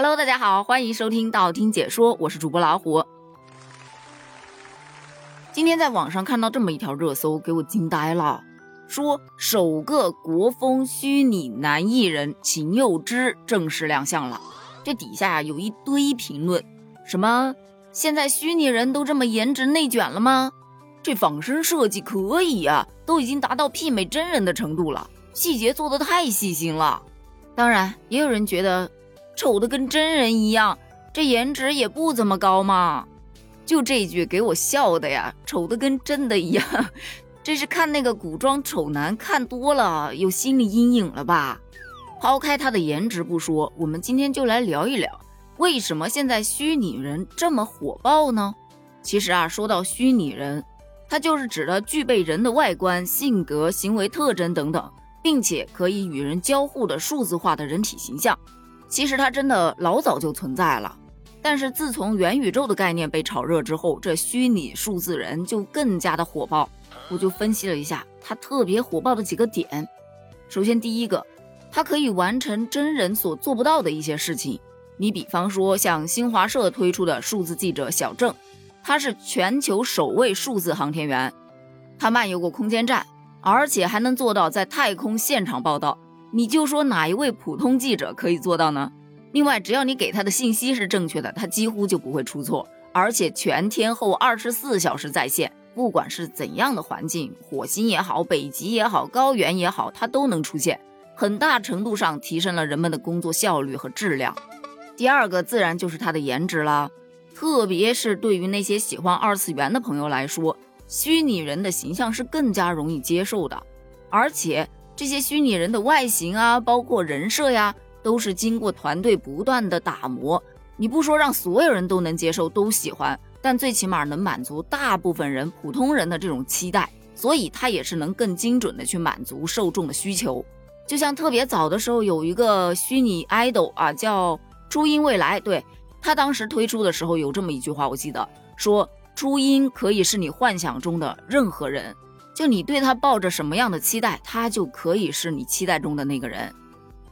Hello，大家好，欢迎收听道听解说，我是主播老虎。今天在网上看到这么一条热搜，给我惊呆了，说首个国风虚拟男艺人秦佑之正式亮相了。这底下呀有一堆评论，什么现在虚拟人都这么颜值内卷了吗？这仿生设计可以呀，都已经达到媲美真人的程度了，细节做的太细心了。当然，也有人觉得。丑的跟真人一样，这颜值也不怎么高嘛。就这句给我笑的呀，丑的跟真的一样。这是看那个古装丑男看多了，有心理阴影了吧？抛开他的颜值不说，我们今天就来聊一聊，为什么现在虚拟人这么火爆呢？其实啊，说到虚拟人，它就是指的具备人的外观、性格、行为特征等等，并且可以与人交互的数字化的人体形象。其实它真的老早就存在了，但是自从元宇宙的概念被炒热之后，这虚拟数字人就更加的火爆。我就分析了一下它特别火爆的几个点。首先，第一个，它可以完成真人所做不到的一些事情。你比方说，像新华社推出的数字记者小郑，他是全球首位数字航天员，他漫游过空间站，而且还能做到在太空现场报道。你就说哪一位普通记者可以做到呢？另外，只要你给他的信息是正确的，他几乎就不会出错，而且全天候二十四小时在线，不管是怎样的环境，火星也好，北极也好，高原也好，他都能出现，很大程度上提升了人们的工作效率和质量。第二个自然就是他的颜值啦，特别是对于那些喜欢二次元的朋友来说，虚拟人的形象是更加容易接受的，而且。这些虚拟人的外形啊，包括人设呀，都是经过团队不断的打磨。你不说让所有人都能接受、都喜欢，但最起码能满足大部分人、普通人的这种期待，所以它也是能更精准的去满足受众的需求。就像特别早的时候有一个虚拟 idol 啊，叫初音未来，对他当时推出的时候有这么一句话，我记得说初音可以是你幻想中的任何人。就你对他抱着什么样的期待，他就可以是你期待中的那个人。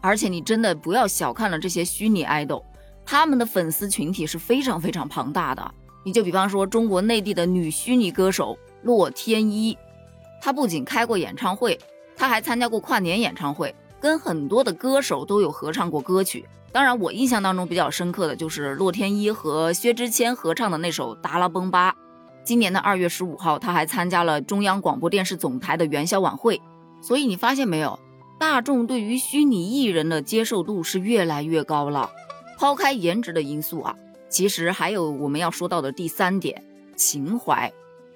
而且你真的不要小看了这些虚拟爱豆，他们的粉丝群体是非常非常庞大的。你就比方说中国内地的女虚拟歌手洛天依，她不仅开过演唱会，她还参加过跨年演唱会，跟很多的歌手都有合唱过歌曲。当然，我印象当中比较深刻的就是洛天依和薛之谦合唱的那首《达拉崩吧》。今年的二月十五号，他还参加了中央广播电视总台的元宵晚会。所以你发现没有，大众对于虚拟艺人的接受度是越来越高了。抛开颜值的因素啊，其实还有我们要说到的第三点，情怀。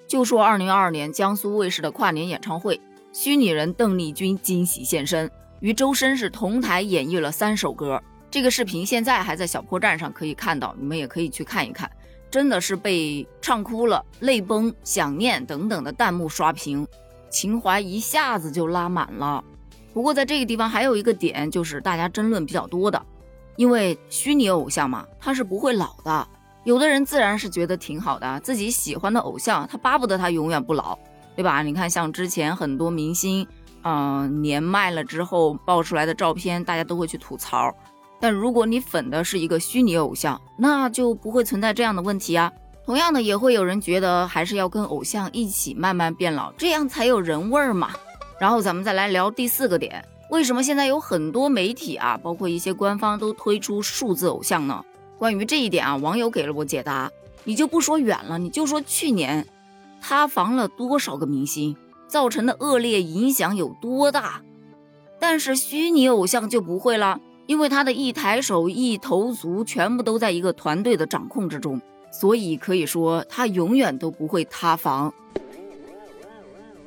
就说二零二二年江苏卫视的跨年演唱会，虚拟人邓丽君惊喜现身，与周深是同台演绎了三首歌。这个视频现在还在小破站上可以看到，你们也可以去看一看。真的是被唱哭了、泪崩、想念等等的弹幕刷屏，情怀一下子就拉满了。不过在这个地方还有一个点，就是大家争论比较多的，因为虚拟偶像嘛，他是不会老的。有的人自然是觉得挺好的，自己喜欢的偶像，他巴不得他永远不老，对吧？你看像之前很多明星，嗯，年迈了之后爆出来的照片，大家都会去吐槽。但如果你粉的是一个虚拟偶像，那就不会存在这样的问题啊。同样的，也会有人觉得还是要跟偶像一起慢慢变老，这样才有人味儿嘛。然后咱们再来聊第四个点，为什么现在有很多媒体啊，包括一些官方都推出数字偶像呢？关于这一点啊，网友给了我解答。你就不说远了，你就说去年，塌房了多少个明星，造成的恶劣影响有多大？但是虚拟偶像就不会了。因为他的一抬手一投足全部都在一个团队的掌控之中，所以可以说他永远都不会塌房。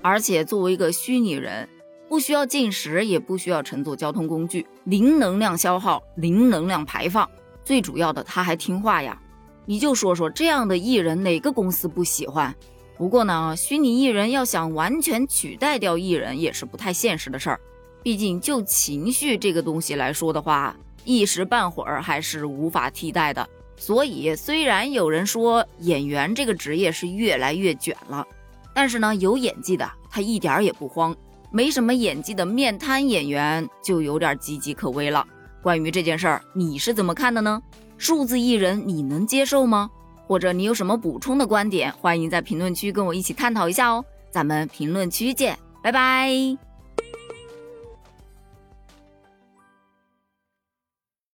而且作为一个虚拟人，不需要进食，也不需要乘坐交通工具，零能量消耗，零能量排放，最主要的他还听话呀。你就说说这样的艺人，哪个公司不喜欢？不过呢，虚拟艺人要想完全取代掉艺人，也是不太现实的事儿。毕竟，就情绪这个东西来说的话，一时半会儿还是无法替代的。所以，虽然有人说演员这个职业是越来越卷了，但是呢，有演技的他一点也不慌；没什么演技的面瘫演员就有点岌岌可危了。关于这件事儿，你是怎么看的呢？数字艺人你能接受吗？或者你有什么补充的观点，欢迎在评论区跟我一起探讨一下哦。咱们评论区见，拜拜。